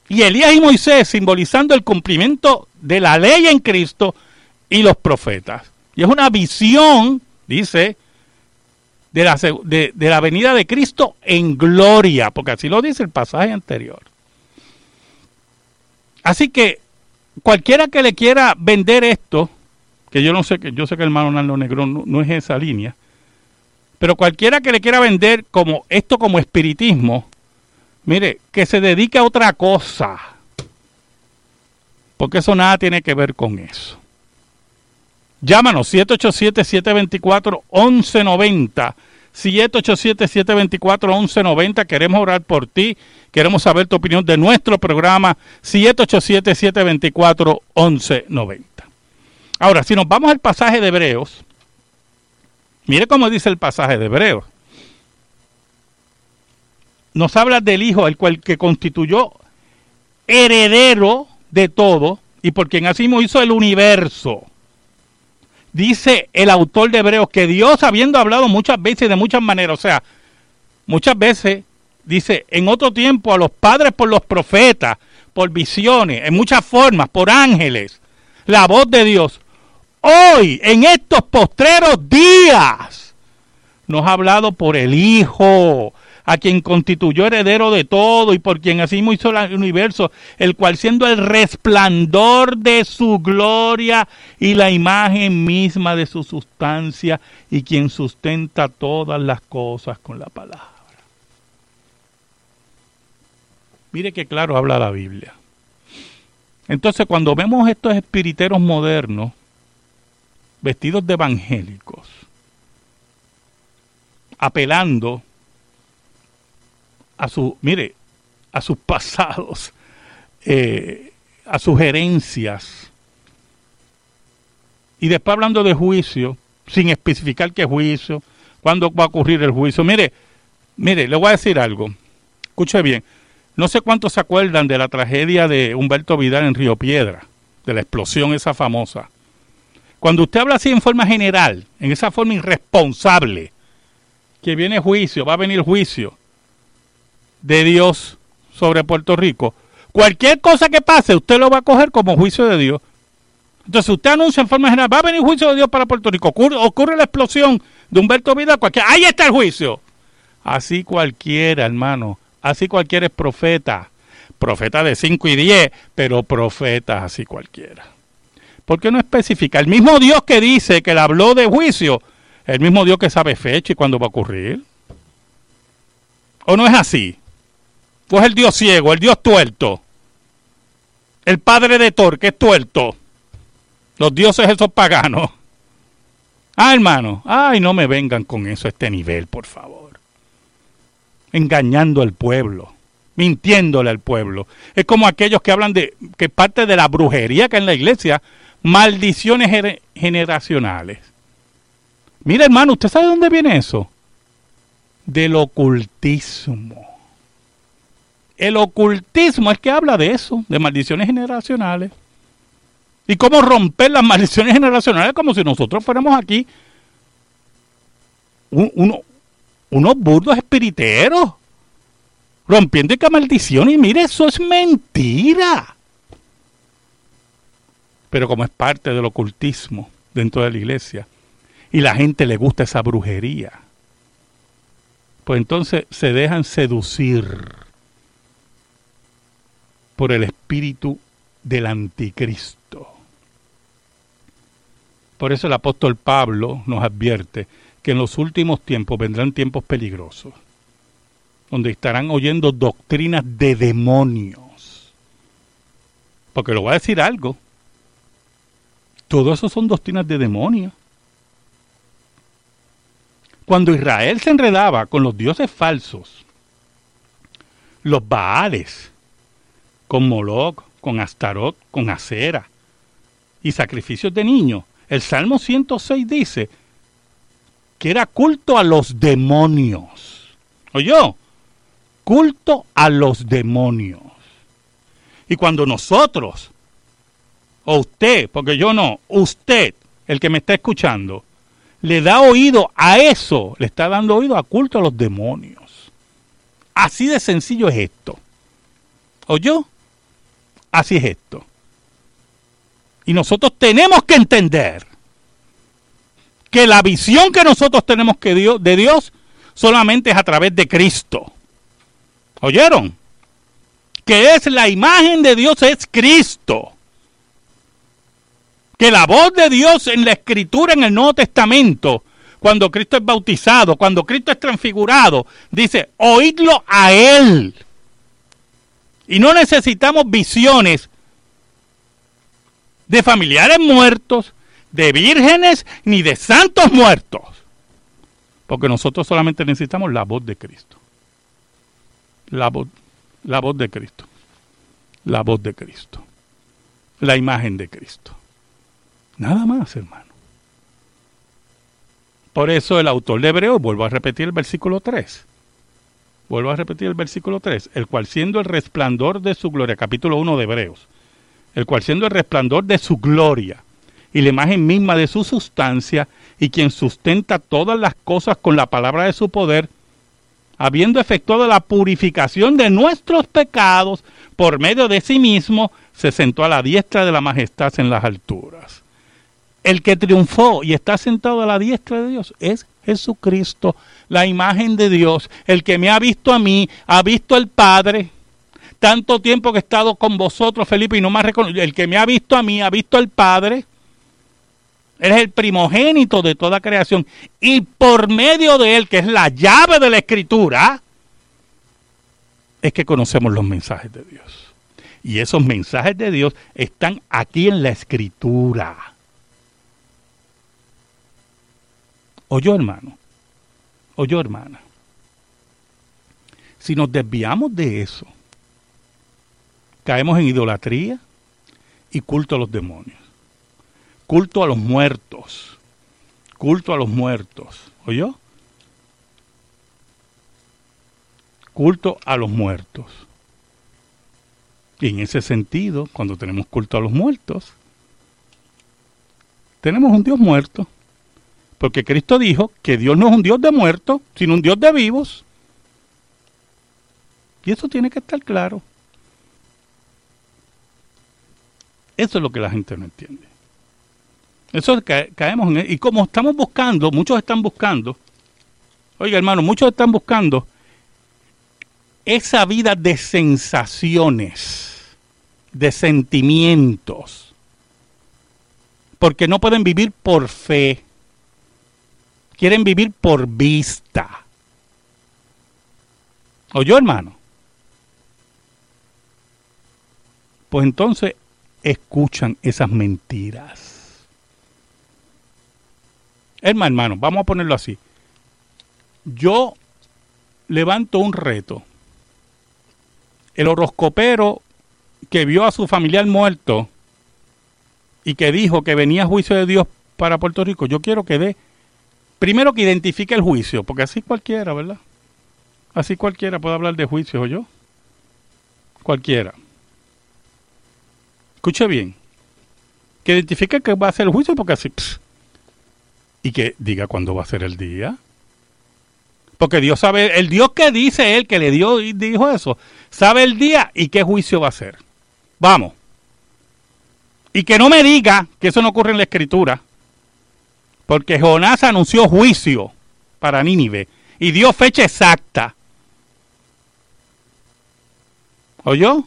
Y Elías y Moisés simbolizando el cumplimiento de la ley en Cristo y los profetas. Y es una visión, dice, de la, de, la venida de Cristo en gloria, porque así lo dice el pasaje anterior. Así que cualquiera que le quiera vender esto, que yo no sé, que yo sé que el hermano Nando Negro no, no, es esa línea, pero cualquiera que le quiera vender como esto como espiritismo, mire, que se dedique a otra cosa, porque eso nada tiene que ver con eso. Llámanos 787-724-1190. 787-724-1190. Queremos orar por ti. Queremos saber tu opinión de nuestro programa. 787-724-1190. Ahora, si nos vamos al pasaje de Hebreos, mire cómo dice el pasaje de Hebreos. Nos habla del Hijo, el cual que constituyó heredero de todo y por quien así hizo el universo dice el autor de Hebreos que Dios, habiendo hablado muchas veces de muchas maneras, o sea, muchas veces dice en otro tiempo a los padres por los profetas, por visiones, en muchas formas, por ángeles, la voz de Dios. Hoy, en estos postreros días, nos ha hablado por el Hijo, a quien constituyó heredero de todo y por quien así hizo el universo, el cual siendo el resplandor de su gloria y la imagen misma de su sustancia y quien sustenta todas las cosas con la palabra. Mire que claro habla la Biblia. Entonces cuando vemos estos espiriteros modernos, vestidos de evangélicos, apelando a su, mire, a sus pasados, eh, a sus herencias, y después hablando de juicio, sin especificar qué juicio, cuándo va a ocurrir el juicio. Mire, mire, le voy a decir algo. Escuche bien. No sé cuántos se acuerdan de la tragedia de Humberto Vidal en Río Piedra, de la explosión esa famosa. Cuando usted habla así en forma general, en esa forma irresponsable, que viene juicio, va a venir juicio de Dios sobre Puerto Rico, cualquier cosa que pase, usted lo va a coger como juicio de Dios. Entonces usted anuncia en forma general, va a venir juicio de Dios para Puerto Rico, ocurre, la explosión de Humberto Vidal, cualquiera, ahí está el juicio. Así cualquiera, hermano, así cualquiera es profeta, profeta de 5 y 10, pero profeta así cualquiera. ¿Por qué no especifica? El mismo Dios que dice que le habló de juicio, el mismo Dios que sabe fecha y cuándo va a ocurrir. ¿O no es así? Pues el Dios ciego, el Dios tuerto, el padre de Thor, que es tuerto, los dioses esos paganos. Ah, hermano, ay, no me vengan con eso a este nivel, por favor. Engañando al pueblo, mintiéndole al pueblo. Es como aquellos que hablan de que parte de la brujería que en la iglesia maldiciones generacionales. Mira, hermano, ¿usted sabe dónde viene eso? Del ocultismo. El ocultismo es que habla de eso, de maldiciones generacionales. Y cómo romper las maldiciones generacionales como si nosotros fuéramos aquí unos burdos espiriteros. Rompiendo y maldición. Y mire, eso es mentira. Pero como es parte del ocultismo dentro de la iglesia y la gente le gusta esa brujería, pues entonces se dejan seducir por el espíritu del anticristo. Por eso el apóstol Pablo nos advierte que en los últimos tiempos vendrán tiempos peligrosos, donde estarán oyendo doctrinas de demonios. Porque lo voy a decir algo, todo eso son doctrinas de demonios. Cuando Israel se enredaba con los dioses falsos, los Baales, con Moloch, con Astarot, con Acera y sacrificios de niños, el Salmo 106 dice que era culto a los demonios. ¿Oyó? Culto a los demonios. Y cuando nosotros o usted, porque yo no, usted, el que me está escuchando, le da oído a eso, le está dando oído a culto a los demonios. Así de sencillo es esto. ¿O yo? Así es esto. Y nosotros tenemos que entender que la visión que nosotros tenemos que de Dios solamente es a través de Cristo. ¿Oyeron? Que es la imagen de Dios, es Cristo que la voz de Dios en la escritura en el Nuevo Testamento, cuando Cristo es bautizado, cuando Cristo es transfigurado, dice, oídlo a Él. Y no necesitamos visiones de familiares muertos, de vírgenes, ni de santos muertos. Porque nosotros solamente necesitamos la voz de Cristo. La voz, la voz de Cristo. La voz de Cristo. La imagen de Cristo. Nada más, hermano. Por eso el autor de Hebreo, vuelvo a repetir el versículo 3. Vuelvo a repetir el versículo 3. El cual siendo el resplandor de su gloria, capítulo 1 de Hebreos. El cual siendo el resplandor de su gloria y la imagen misma de su sustancia y quien sustenta todas las cosas con la palabra de su poder, habiendo efectuado la purificación de nuestros pecados por medio de sí mismo, se sentó a la diestra de la majestad en las alturas. El que triunfó y está sentado a la diestra de Dios es Jesucristo, la imagen de Dios. El que me ha visto a mí, ha visto al Padre. Tanto tiempo que he estado con vosotros, Felipe, y no me ha reconocido. El que me ha visto a mí, ha visto al Padre. Él es el primogénito de toda creación. Y por medio de él, que es la llave de la escritura, es que conocemos los mensajes de Dios. Y esos mensajes de Dios están aquí en la escritura. yo hermano, yo hermana. Si nos desviamos de eso, caemos en idolatría y culto a los demonios. Culto a los muertos. Culto a los muertos. ¿Oyó? Culto a los muertos. Y en ese sentido, cuando tenemos culto a los muertos, tenemos un Dios muerto. Porque Cristo dijo que Dios no es un Dios de muertos, sino un Dios de vivos. Y eso tiene que estar claro. Eso es lo que la gente no entiende. Eso caemos en... E-, y como estamos buscando, muchos están buscando, oiga hermano, muchos están buscando esa vida de sensaciones, de sentimientos, porque no pueden vivir por fe, quieren vivir por vista. ¿Oyó, hermano? Pues entonces escuchan esas mentiras. Hermano, hermano, vamos a ponerlo así. Yo levanto un reto el horoscopero que vio a su familiar muerto y que dijo que venía juicio de Dios para Puerto Rico, yo quiero que dé, primero que identifique el juicio, porque así cualquiera, ¿verdad? Así cualquiera puede hablar de juicio, ¿o yo? Cualquiera. Escuche bien. Que identifique que va a ser el juicio, porque así... y que diga cuándo va a ser el día. Porque Dios sabe, el Dios que dice él, que le dio y dijo eso, sabe el día y qué juicio va a ser. Vamos. Y que no me diga que eso no ocurre en la escritura. Porque Jonás anunció juicio para Nínive y dio fecha exacta. ¿Oyó?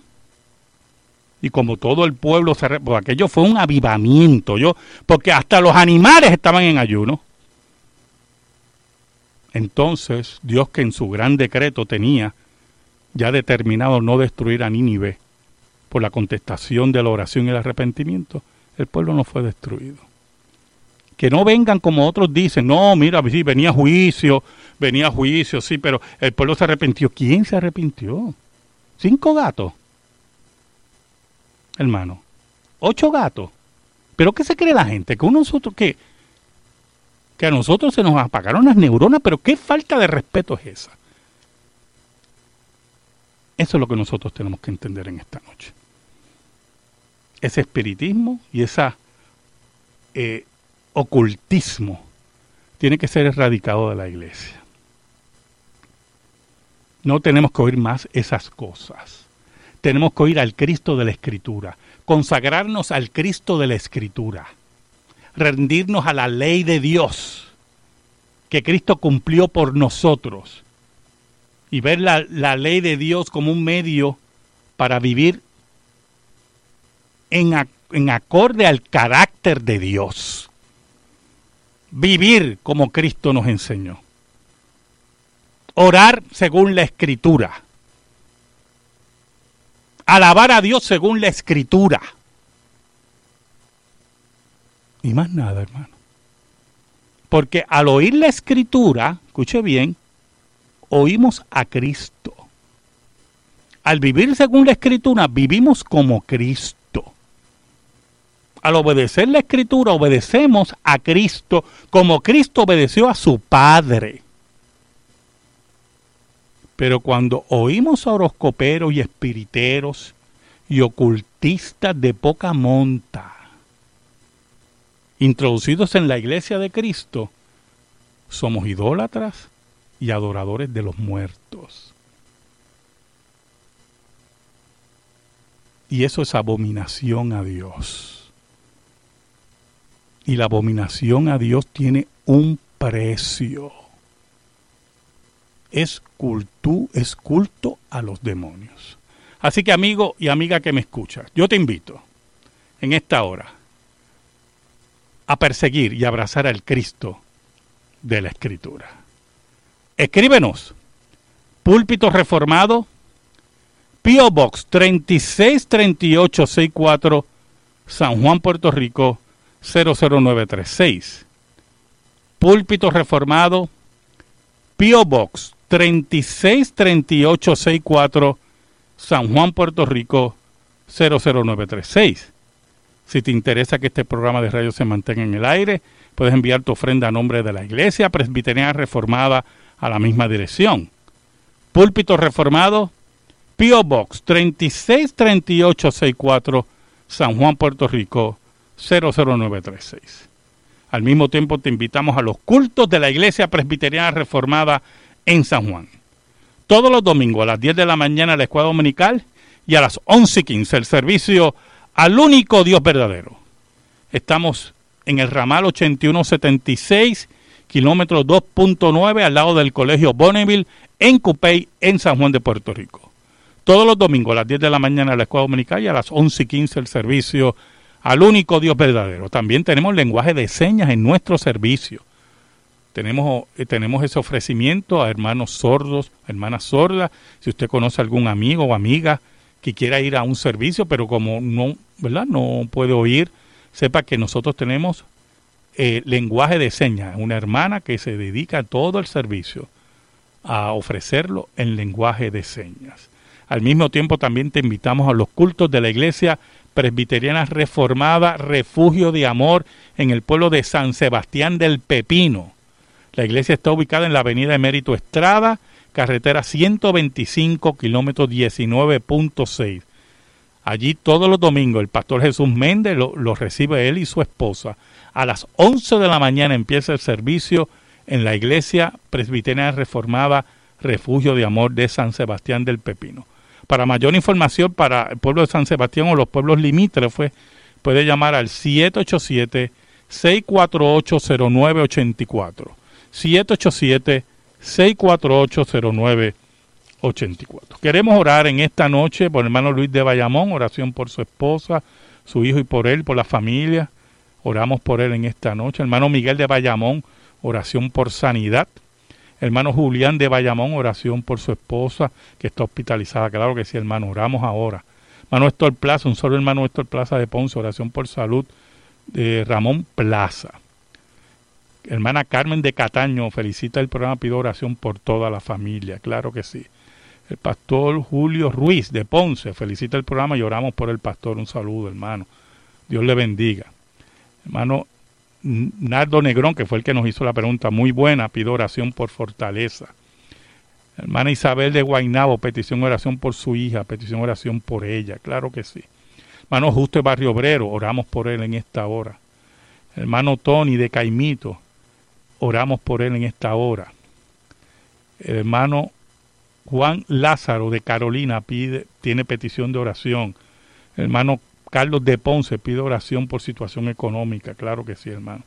Y como todo el pueblo se... Pues aquello fue un avivamiento, yo, porque hasta los animales estaban en ayuno. Entonces Dios que en su gran decreto tenía ya determinado no destruir a Nínive por la contestación de la oración y el arrepentimiento, el pueblo no fue destruido. Que no vengan como otros dicen, no, mira, sí, venía juicio, venía juicio, sí, pero el pueblo se arrepintió. ¿Quién se arrepintió? Cinco gatos. Hermano, ocho gatos. ¿Pero qué se cree la gente? Que nosotros, que que a nosotros se nos apagaron las neuronas, pero qué falta de respeto es esa. Eso es lo que nosotros tenemos que entender en esta noche. Ese espiritismo y ese eh, ocultismo tiene que ser erradicado de la iglesia. No tenemos que oír más esas cosas. Tenemos que oír al Cristo de la Escritura, consagrarnos al Cristo de la Escritura rendirnos a la ley de Dios que Cristo cumplió por nosotros y ver la, la ley de Dios como un medio para vivir en, en acorde al carácter de Dios. Vivir como Cristo nos enseñó. Orar según la escritura. Alabar a Dios según la escritura y más nada, hermano. Porque al oír la escritura, escuche bien, oímos a Cristo. Al vivir según la escritura, vivimos como Cristo. Al obedecer la escritura, obedecemos a Cristo como Cristo obedeció a su Padre. Pero cuando oímos a horoscoperos y espiriteros y ocultistas de poca monta, introducidos en la iglesia de Cristo, somos idólatras y adoradores de los muertos. Y eso es abominación a Dios. Y la abominación a Dios tiene un precio. es culto, es culto a los demonios. Así que amigo y amiga que me escuchas, yo te invito en esta hora a perseguir y abrazar al Cristo de la Escritura. Escríbenos, Púlpito Reformado, P.O. Box 363864, San Juan, Puerto Rico 00936. Púlpito Reformado, P.O. Box 363864, San Juan, Puerto Rico 00936. Si te interesa que este programa de radio se mantenga en el aire, puedes enviar tu ofrenda a nombre de la Iglesia Presbiteriana Reformada a la misma dirección. Púlpito Reformado, P.O. Box 363864, San Juan, Puerto Rico 00936. Al mismo tiempo te invitamos a los cultos de la Iglesia Presbiteriana Reformada en San Juan. Todos los domingos a las 10 de la mañana la escuela dominical y a las 11 y 15 el servicio al único Dios verdadero. Estamos en el ramal 8176, kilómetro 2.9, al lado del colegio Bonneville, en Cupey, en San Juan de Puerto Rico. Todos los domingos a las 10 de la mañana la escuela dominical y a las 11 y 15 el servicio al único Dios verdadero. También tenemos lenguaje de señas en nuestro servicio. Tenemos, eh, tenemos ese ofrecimiento a hermanos sordos, hermanas sordas. Si usted conoce algún amigo o amiga que quiera ir a un servicio, pero como no, ¿verdad? no puede oír, sepa que nosotros tenemos eh, lenguaje de señas, una hermana que se dedica a todo el servicio a ofrecerlo en lenguaje de señas. Al mismo tiempo también te invitamos a los cultos de la iglesia presbiteriana reformada Refugio de Amor en el pueblo de San Sebastián del Pepino. La iglesia está ubicada en la avenida Emérito Estrada, carretera 125, kilómetro 19.6. Allí todos los domingos el pastor Jesús Méndez lo, lo, recibe él y su esposa. A las 11 de la mañana empieza el servicio en la iglesia presbiteriana reformada Refugio de Amor de San Sebastián del Pepino. Para mayor información para el pueblo de San Sebastián o los pueblos limítrofes, puede llamar al 787-648-0984. 787-648-0984. Queremos orar en esta noche por el hermano Luis de Bayamón, oración por su esposa, su hijo y por él, por la familia. Oramos por él en esta noche. Hermano Miguel de Bayamón, oración por sanidad. Hermano Julián de Bayamón, oración por su esposa que está hospitalizada. Claro que sí, hermano, oramos ahora. Hermano Héctor Plaza, un solo hermano Héctor Plaza de Ponce, oración por salud de Ramón Plaza. Hermana Carmen de Cataño, felicita el programa, pido oración por toda la familia, claro que sí. El pastor Julio Ruiz de Ponce, felicita el programa y oramos por el pastor. Un saludo, hermano. Dios le bendiga. Hermano Nardo Negrón, que fue el que nos hizo la pregunta, muy buena, pido oración por fortaleza. Hermana Isabel de Guainabo, petición oración por su hija, petición oración por ella, claro que sí. Hermano Justo de Barrio Obrero, oramos por él en esta hora. Hermano Tony de Caimito, oramos por él en esta hora. hermano Juan Lázaro de Carolina pide, tiene petición de oración. hermano Carlos de Ponce pide oración por situación económica, claro que sí, hermano.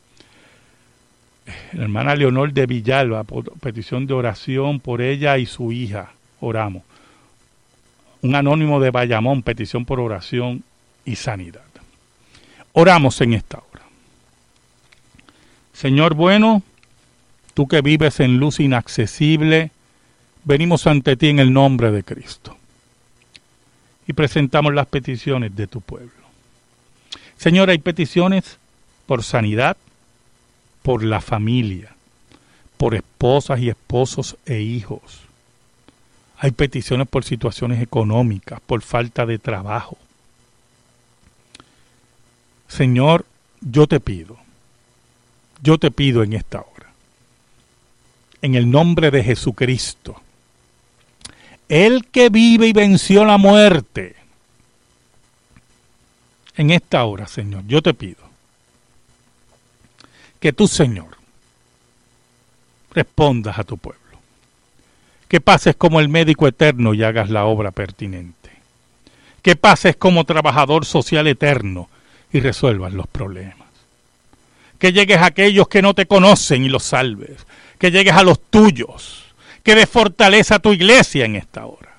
Hermana Leonor de Villalba, petición de oración por ella y su hija, oramos. Un anónimo de Bayamón, petición por oración y sanidad. Oramos en esta hora. Señor bueno, tú que vives en luz inaccesible, venimos ante ti en el nombre de Cristo y presentamos las peticiones de tu pueblo. Señor, hay peticiones por sanidad, por la familia, por esposas y esposos e hijos. Hay peticiones por situaciones económicas, por falta de trabajo. Señor, yo te pido, yo te pido en esta hora, en el nombre de Jesucristo, el que vive y venció la muerte. En esta hora, Señor, yo te pido que tú, Señor, respondas a tu pueblo. Que pases como el médico eterno y hagas la obra pertinente. Que pases como trabajador social eterno y resuelvas los problemas. Que llegues a aquellos que no te conocen y los salves. Que llegues a los tuyos que dé fortaleza a tu iglesia en esta hora.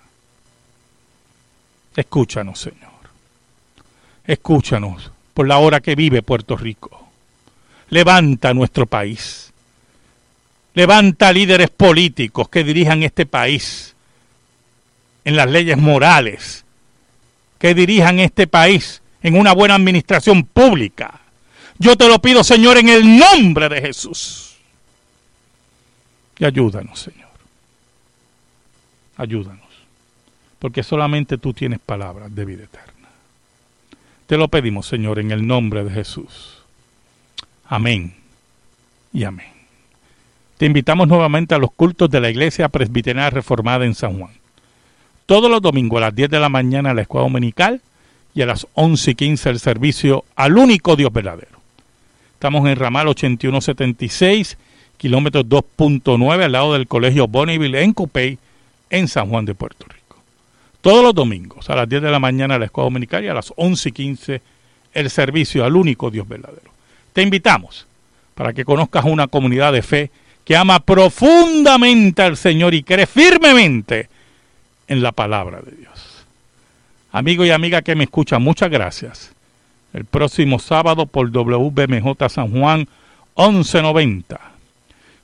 Escúchanos, Señor. Escúchanos por la hora que vive Puerto Rico. Levanta nuestro país. Levanta líderes políticos que dirijan este país en las leyes morales, que dirijan este país en una buena administración pública. Yo te lo pido, Señor, en el nombre de Jesús. Y ayúdanos, Señor. Ayúdanos. Porque solamente tú tienes palabras de vida eterna. Te lo pedimos, Señor, en el nombre de Jesús. Amén y amén. Te invitamos nuevamente a los cultos de la Iglesia Presbiteriana Reformada en San Juan. Todos los domingos a las 10 de la mañana la escuela dominical y a las 11 y 15 el servicio al único Dios verdadero. Estamos en ramal 8176, kilómetros 2.9 al lado del colegio Bonneville en Cupey, en San Juan de Puerto Rico. Todos los domingos a las 10 de la mañana la escuela dominical y a las 11 y 15 el servicio al único Dios verdadero. Te invitamos para que conozcas una comunidad de fe que ama profundamente al Señor y cree firmemente en la palabra de Dios. Amigo y amiga que me escuchan, muchas gracias. El próximo sábado por WBMJ San Juan 1190,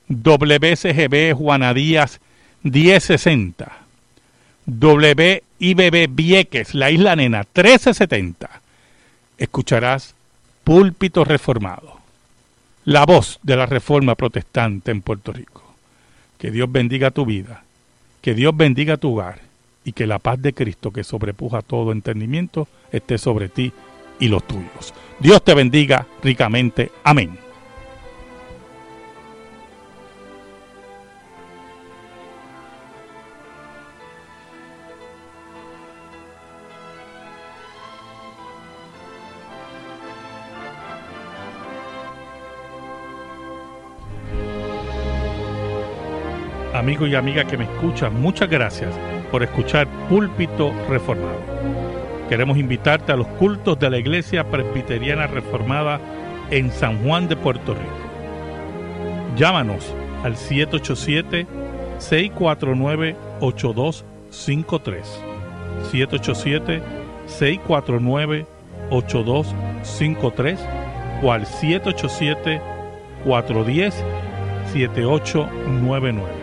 WCGB Juana Díaz 1060, WIBB Vieques, la Isla Nena 1370. Escucharás Púlpito Reformado, la voz de la Reforma Protestante en Puerto Rico. Que Dios bendiga tu vida, que Dios bendiga tu hogar y que la paz de Cristo que sobrepuja todo entendimiento esté sobre ti y los tuyos. Dios te bendiga ricamente. Amén. Amigo y amiga que me escuchan, muchas gracias por escuchar Púlpito Reformado. Queremos invitarte a los cultos de la Iglesia Presbiteriana Reformada en San Juan de Puerto Rico. Llámanos al 787-649-8253. 787-649-8253 o al 787-410-7899.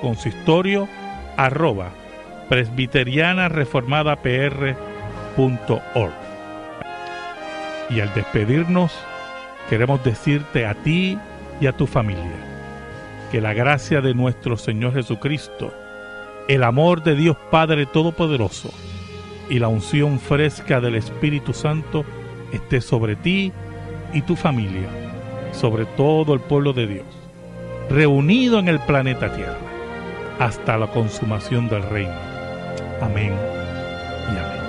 consistorio arroba presbiteriana reformada Y al despedirnos, queremos decirte a ti y a tu familia que la gracia de nuestro Señor Jesucristo, el amor de Dios Padre Todopoderoso y la unción fresca del Espíritu Santo esté sobre ti y tu familia, sobre todo el pueblo de Dios, reunido en el planeta Tierra hasta la consumación del reino. Amén y amén.